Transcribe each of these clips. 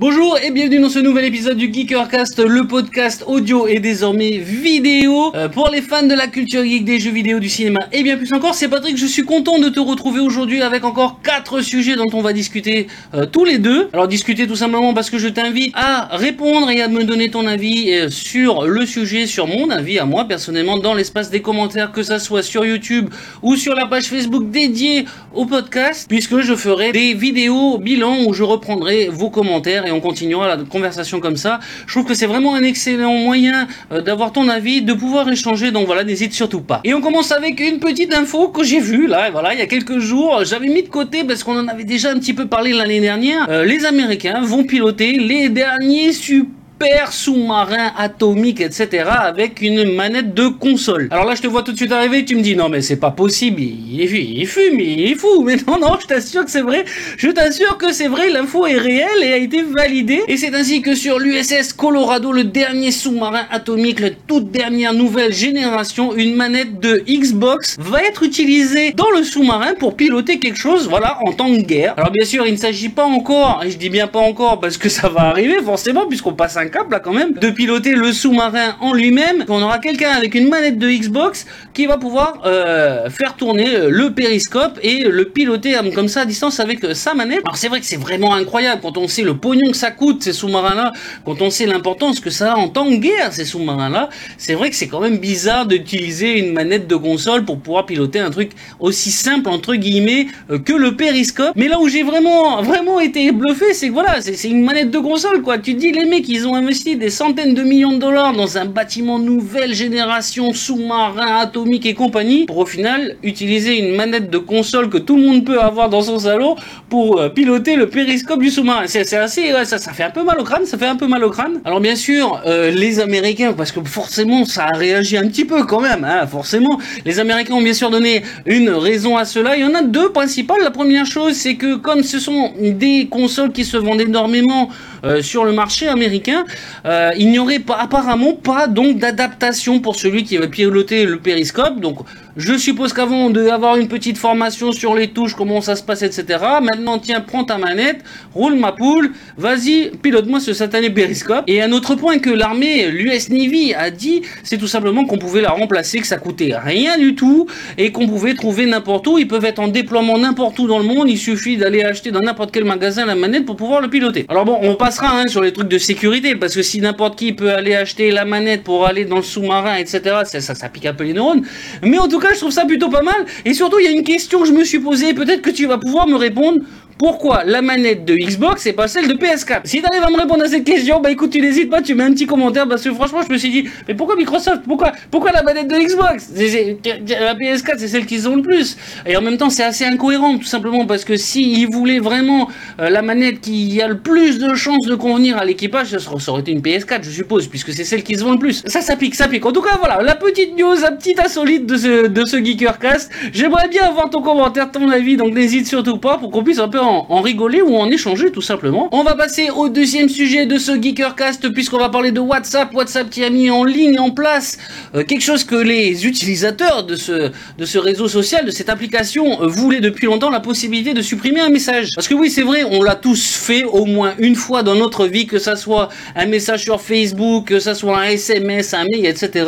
Bonjour et bienvenue dans ce nouvel épisode du Geekercast, le podcast audio et désormais vidéo euh, pour les fans de la culture geek, des jeux vidéo, du cinéma et bien plus encore. C'est Patrick, je suis content de te retrouver aujourd'hui avec encore quatre sujets dont on va discuter euh, tous les deux. Alors discuter tout simplement parce que je t'invite à répondre et à me donner ton avis euh, sur le sujet, sur mon avis à moi personnellement dans l'espace des commentaires, que ça soit sur YouTube ou sur la page Facebook dédiée au podcast, puisque je ferai des vidéos bilan où je reprendrai vos commentaires on continuera la conversation comme ça. Je trouve que c'est vraiment un excellent moyen euh, d'avoir ton avis, de pouvoir échanger. Donc voilà, n'hésite surtout pas. Et on commence avec une petite info que j'ai vue là, voilà, il y a quelques jours. J'avais mis de côté parce qu'on en avait déjà un petit peu parlé l'année dernière. Euh, les Américains vont piloter les derniers super super sous-marin atomique, etc. avec une manette de console. Alors là, je te vois tout de suite arriver, tu me dis non mais c'est pas possible, il, fume, il est fou. Mais non, non, je t'assure que c'est vrai. Je t'assure que c'est vrai, l'info est réelle et a été validée. Et c'est ainsi que sur l'USS Colorado, le dernier sous-marin atomique, la toute dernière nouvelle génération, une manette de Xbox va être utilisée dans le sous-marin pour piloter quelque chose, voilà, en temps de guerre. Alors bien sûr, il ne s'agit pas encore, et je dis bien pas encore parce que ça va arriver forcément puisqu'on passe un cap là quand même de piloter le sous-marin en lui-même. On aura quelqu'un avec une manette de Xbox qui va pouvoir euh, faire tourner le périscope et le piloter euh, comme ça à distance avec euh, sa manette. Alors c'est vrai que c'est vraiment incroyable quand on sait le pognon que ça coûte ces sous-marins-là, quand on sait l'importance que ça a en temps de guerre ces sous-marins-là. C'est vrai que c'est quand même bizarre d'utiliser une manette de console pour pouvoir piloter un truc aussi simple entre guillemets que le périscope. Mais là où j'ai vraiment vraiment été bluffé, c'est que voilà, c'est une manette de console quoi. Tu te dis les mecs ils ont investi des centaines de millions de dollars dans un bâtiment nouvelle génération, sous-marin, atomique et compagnie, pour au final utiliser une manette de console que tout le monde peut avoir dans son salon pour euh, piloter le périscope du sous-marin. C'est assez, ça, ça fait un peu mal au crâne, ça fait un peu mal au crâne. Alors bien sûr, euh, les Américains, parce que forcément ça a réagi un petit peu quand même, hein, forcément, les Américains ont bien sûr donné une raison à cela. Il y en a deux principales. La première chose, c'est que comme ce sont des consoles qui se vendent énormément euh, sur le marché américain, euh, il n'y aurait pas, apparemment pas donc d'adaptation pour celui qui va piloter le périscope. Donc je suppose qu'avant on devait avoir une petite formation sur les touches, comment ça se passe, etc. Maintenant tiens, prends ta manette, roule ma poule, vas-y, pilote-moi ce satané périscope. Et un autre point que l'armée, l'US Navy a dit, c'est tout simplement qu'on pouvait la remplacer, que ça coûtait rien du tout et qu'on pouvait trouver n'importe où. Ils peuvent être en déploiement n'importe où dans le monde. Il suffit d'aller acheter dans n'importe quel magasin la manette pour pouvoir le piloter. Alors bon, on passera hein, sur les trucs de sécurité parce que si n'importe qui peut aller acheter la manette pour aller dans le sous-marin, etc., ça, ça, ça, pique un peu les neurones. Mais en tout cas, je trouve ça plutôt pas mal. Et surtout, il y a une question que je me suis posée, peut-être que tu vas pouvoir me répondre pourquoi la manette de Xbox et pas celle de PS4 Si t'arrives à me répondre à cette question, bah écoute, tu n'hésites pas, tu mets un petit commentaire parce que franchement, je me suis dit, mais pourquoi Microsoft? Pourquoi pourquoi la manette de Xbox? La PS4, c'est celle qu'ils ont le plus. Et en même temps, c'est assez incohérent, tout simplement parce que s'ils voulaient vraiment euh, la manette qui a le plus de chances de convenir à l'équipage, ça aurait été une PS4, je suppose, puisque c'est celle qui se vend le plus. Ça, ça pique, ça pique. En tout cas, voilà, la petite news, la petite insolite de ce, de ce Geekercast. J'aimerais bien avoir ton commentaire, ton avis, donc n'hésite surtout pas pour qu'on puisse un peu en en, rigoler ou en échanger tout simplement. On va passer au deuxième sujet de ce Geekercast puisqu'on va parler de WhatsApp. WhatsApp qui a mis en ligne, en place euh, quelque chose que les utilisateurs de ce, de ce réseau social, de cette application, euh, voulaient depuis longtemps, la possibilité de supprimer un message. Parce que oui, c'est vrai, on l'a tous fait au moins une fois dans notre vie, que ça soit un message sur Facebook, que ça soit un SMS, un mail, etc.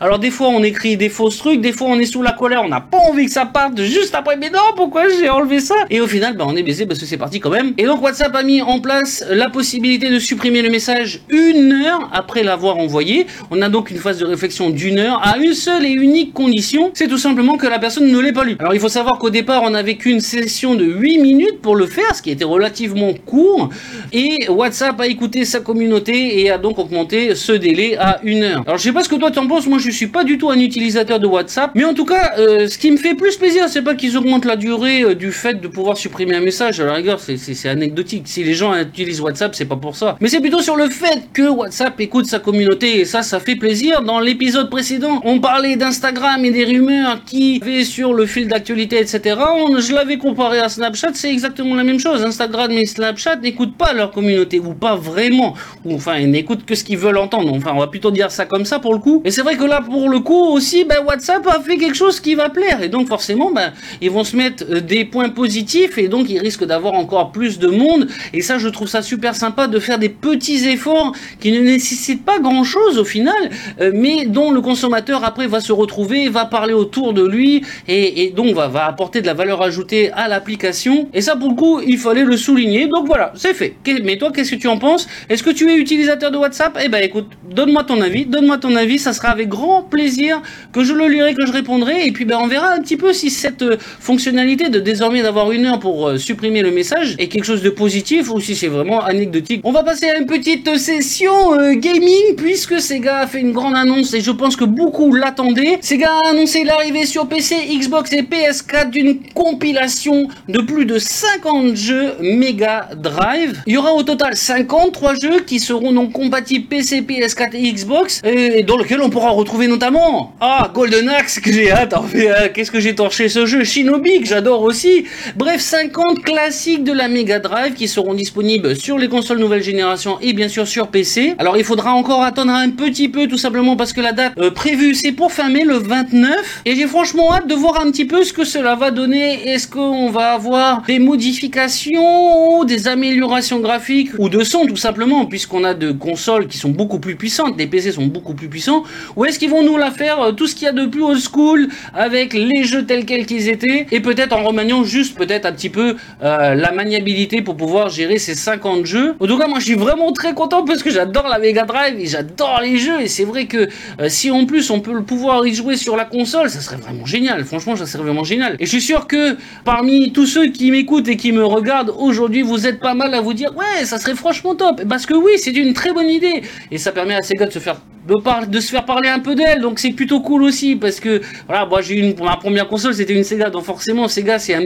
Alors des fois on écrit des fausses trucs, des fois on est sous la colère, on n'a pas envie que ça parte juste après, mais non, pourquoi j'ai enlevé ça? Et au final, ben, on est parce que c'est parti quand même. Et donc WhatsApp a mis en place la possibilité de supprimer le message une heure après l'avoir envoyé. On a donc une phase de réflexion d'une heure à une seule et unique condition, c'est tout simplement que la personne ne l'ait pas lu. Alors il faut savoir qu'au départ on n'avait qu'une session de 8 minutes pour le faire, ce qui était relativement court, et WhatsApp a écouté sa communauté et a donc augmenté ce délai à une heure. Alors je sais pas ce que toi tu en penses, moi je suis pas du tout un utilisateur de WhatsApp, mais en tout cas euh, ce qui me fait plus plaisir c'est pas qu'ils augmentent la durée euh, du fait de pouvoir supprimer un message la rigueur, c'est anecdotique. Si les gens utilisent WhatsApp, c'est pas pour ça. Mais c'est plutôt sur le fait que WhatsApp écoute sa communauté et ça, ça fait plaisir. Dans l'épisode précédent, on parlait d'Instagram et des rumeurs qui avaient sur le fil d'actualité, etc. je l'avais comparé à Snapchat, c'est exactement la même chose. Instagram et Snapchat n'écoutent pas leur communauté ou pas vraiment. Ou enfin, ils n'écoutent que ce qu'ils veulent entendre. Enfin, on va plutôt dire ça comme ça pour le coup. Et c'est vrai que là, pour le coup aussi, ben, WhatsApp a fait quelque chose qui va plaire. Et donc, forcément, ben, ils vont se mettre euh, des points positifs et donc ils risque d'avoir encore plus de monde. Et ça, je trouve ça super sympa de faire des petits efforts qui ne nécessitent pas grand chose au final, euh, mais dont le consommateur après va se retrouver, va parler autour de lui et, donc va, va apporter de la valeur ajoutée à l'application. Et ça, pour le coup, il fallait le souligner. Donc voilà, c'est fait. Mais toi, qu'est-ce que tu en penses? Est-ce que tu es utilisateur de WhatsApp? Eh ben écoute, donne-moi ton avis, donne-moi ton avis, ça sera avec grand plaisir que je le lirai, que je répondrai, et puis ben on verra un petit peu si cette euh, fonctionnalité de désormais d'avoir une heure pour euh, supprimer le message est quelque chose de positif ou si c'est vraiment anecdotique. On va passer à une petite session euh, gaming puisque Sega a fait une grande annonce et je pense que beaucoup l'attendaient. Sega a annoncé l'arrivée sur PC, Xbox et PS4 d'une compilation de plus de 50 jeux Mega Drive. Il y aura au total 53 jeux qui seront donc compatibles PC, PS4 et Xbox et dans lequel on pourra retrouver notamment ah Golden Axe que j'ai hâte. Euh, qu'est-ce que j'ai torché ce jeu Shinobi que j'adore aussi. Bref, 50 classiques de la Mega Drive qui seront disponibles sur les consoles nouvelle génération et bien sûr sur PC. Alors il faudra encore attendre un petit peu tout simplement parce que la date euh, prévue c'est pour fin mai le 29 et j'ai franchement hâte de voir un petit peu ce que cela va donner. Est-ce qu'on va avoir des modifications des améliorations graphiques ou de son tout simplement puisqu'on a de consoles qui sont beaucoup plus puissantes, les PC sont beaucoup plus puissants ou est-ce qu'ils vont nous la faire euh, tout ce qu'il y a de plus old school avec les jeux tels quels qu'ils étaient et peut-être en remaniant juste peut-être un petit peu euh, la maniabilité pour pouvoir gérer ces 50 jeux. En tout cas, moi je suis vraiment très content parce que j'adore la Mega Drive et j'adore les jeux et c'est vrai que euh, si en plus on peut le pouvoir y jouer sur la console, ça serait vraiment génial. Franchement, ça serait vraiment génial. Et je suis sûr que parmi tous ceux qui m'écoutent et qui me regardent aujourd'hui, vous êtes pas mal à vous dire ouais, ça serait franchement top. Parce que oui, c'est une très bonne idée et ça permet à Sega de se faire de, se faire parler un peu d'elle, donc c'est plutôt cool aussi parce que voilà, moi j'ai une ma première console, c'était une Sega, donc forcément Sega c'est un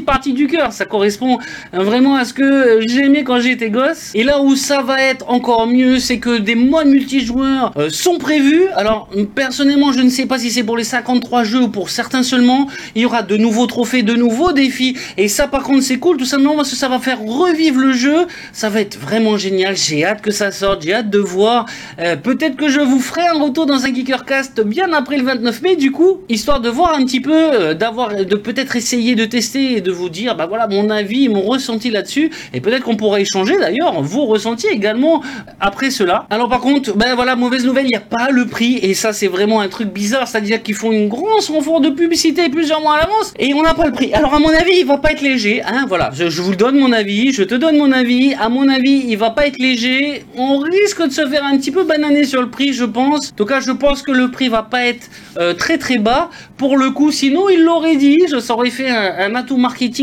partie du cœur. Ça correspond vraiment à ce que j'aimais quand j'étais gosse. Et là où ça va être encore mieux, c'est que des modes multijoueurs euh, sont prévus. Alors, personnellement, je ne sais pas si c'est pour les 53 jeux ou pour certains seulement. Il y aura de nouveaux trophées, de nouveaux défis. Et ça, par contre, c'est cool, tout simplement parce que ça va faire revivre le jeu. Ça va être vraiment génial. J'ai hâte que ça sorte. J'ai hâte de voir. Euh, peut-être que je vous ferai un retour dans un Geekercast bien après le 29 mai, du coup, histoire de voir un petit peu, euh, d'avoir, de peut-être essayer de tester de vous dire, bah voilà, mon avis, mon ressenti là-dessus. Et peut-être qu'on pourrait échanger d'ailleurs vos ressentis également après cela. Alors par contre, ben voilà, mauvaise nouvelle, il n'y a pas le prix. Et ça, c'est vraiment un truc bizarre. C'est-à-dire qu'ils font une grosse renfort de publicité plusieurs mois à l'avance et on n'a pas le prix. Alors à mon avis, il va pas être léger. Hein, voilà, je, je, vous donne mon avis, je te donne mon avis. À mon avis, il va pas être léger. On risque de se faire un petit peu bananer sur le prix, je pense. En tout cas, je pense que le prix va pas être euh, très très bas. Pour le coup, sinon, il l'aurait dit. Je saurais fait un, un atout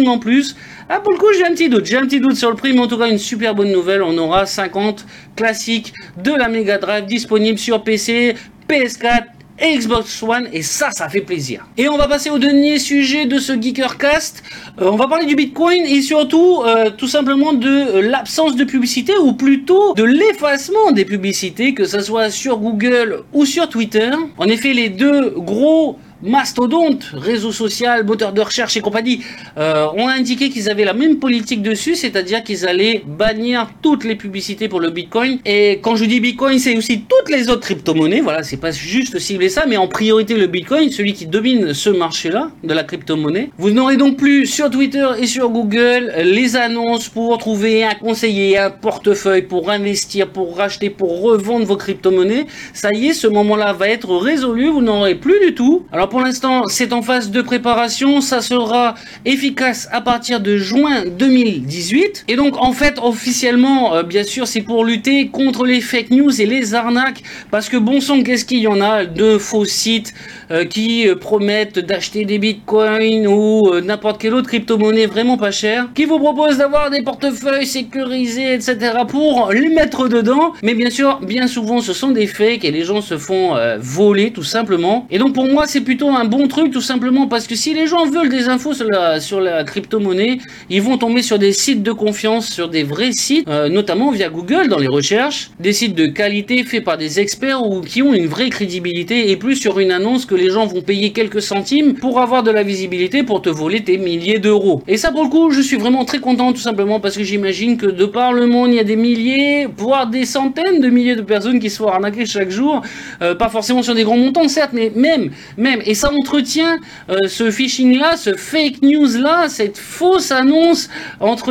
en plus. Ah, pour le coup, j'ai un petit doute. J'ai un petit doute sur le prix, mais en tout cas, une super bonne nouvelle. On aura 50 classiques de la Mega Drive disponibles sur PC, PS4 et Xbox One et ça, ça fait plaisir. Et on va passer au dernier sujet de ce Geekercast. Euh, on va parler du Bitcoin et surtout, euh, tout simplement de euh, l'absence de publicité ou plutôt de l'effacement des publicités, que ce soit sur Google ou sur Twitter. En effet, les deux gros mastodonte, réseau social, moteur de recherche et compagnie, euh, ont indiqué qu'ils avaient la même politique dessus, c'est-à-dire qu'ils allaient bannir toutes les publicités pour le Bitcoin. Et quand je dis Bitcoin, c'est aussi toutes les autres crypto-monnaies. Voilà, c'est pas juste cibler ça, mais en priorité le Bitcoin, celui qui domine ce marché-là de la crypto-monnaie. Vous n'aurez donc plus sur Twitter et sur Google les annonces pour trouver un conseiller, un portefeuille pour investir, pour racheter, pour revendre vos crypto-monnaies. Ça y est, ce moment-là va être résolu. Vous n'aurez plus du tout. Alors pour l'instant, c'est en phase de préparation. Ça sera efficace à partir de juin 2018. Et donc, en fait, officiellement, euh, bien sûr, c'est pour lutter contre les fake news et les arnaques. Parce que bon sang, qu'est-ce qu'il y en a de faux sites euh, qui euh, promettent d'acheter des bitcoins ou n'importe quelle autre crypto-monnaie vraiment pas chère, qui vous proposent d'avoir des portefeuilles sécurisés, etc. pour les mettre dedans. Mais bien sûr, bien souvent, ce sont des fakes et les gens se font voler tout simplement. Et donc, pour moi, c'est plutôt un bon truc tout simplement parce que si les gens veulent des infos sur la, sur la crypto-monnaie, ils vont tomber sur des sites de confiance, sur des vrais sites, euh, notamment via Google dans les recherches, des sites de qualité faits par des experts ou qui ont une vraie crédibilité et plus sur une annonce que les gens vont payer quelques centimes pour avoir de la visibilité pour te voler tes milliers d'euros. Et ça pour le coup, je suis vraiment très content tout simplement parce que j'imagine que de par le monde, il y a des milliers, voire des centaines de milliers de personnes qui se font arnaquer chaque jour, euh, pas forcément sur des grands montants certes, mais même, même ça entretient euh, ce phishing-là, ce fake news-là, cette fausse annonce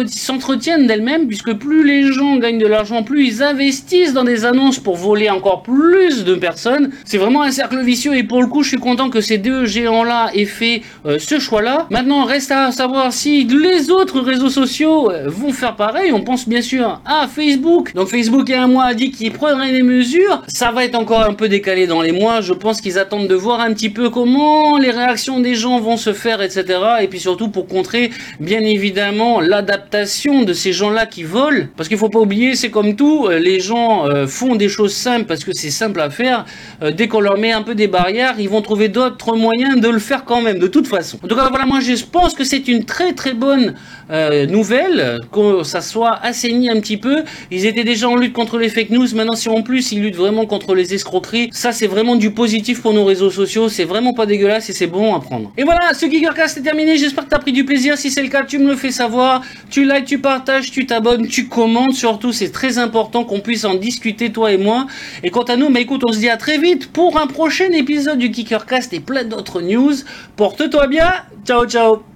s'entretiennent d'elles-mêmes puisque plus les gens gagnent de l'argent, plus ils investissent dans des annonces pour voler encore plus de personnes. C'est vraiment un cercle vicieux et pour le coup, je suis content que ces deux géants-là aient fait euh, ce choix-là. Maintenant, reste à savoir si les autres réseaux sociaux euh, vont faire pareil. On pense bien sûr à Facebook. Donc Facebook, il y a un mois, a dit qu'il prendrait des mesures. Ça va être encore un peu décalé dans les mois. Je pense qu'ils attendent de voir un petit peu comment les réactions des gens vont se faire, etc. Et puis surtout pour contrer, bien évidemment, l'adaptation de ces gens-là qui volent. Parce qu'il faut pas oublier, c'est comme tout, euh, les gens euh, font des choses simples parce que c'est simple à faire. Euh, dès qu'on leur met un peu des barrières, ils vont trouver d'autres moyens de le faire quand même, de toute façon. En tout cas, voilà, moi je pense que c'est une très très bonne nouvelle, que ça soit assaini un petit peu. Ils étaient déjà en lutte contre les fake news, maintenant si en plus ils luttent vraiment contre les escroqueries, ça c'est vraiment du positif pour nos réseaux sociaux, c'est vraiment pas dégueulasse et c'est bon à prendre. Et voilà, ce Geekercast est terminé, j'espère que tu as pris du plaisir, si c'est le cas, tu me le fais savoir, tu likes, tu partages, tu t'abonnes, tu commentes surtout, c'est très important qu'on puisse en discuter toi et moi. Et quant à nous, bah écoute, on se dit à très vite pour un prochain épisode du Geekercast et plein d'autres news. Porte-toi bien, ciao ciao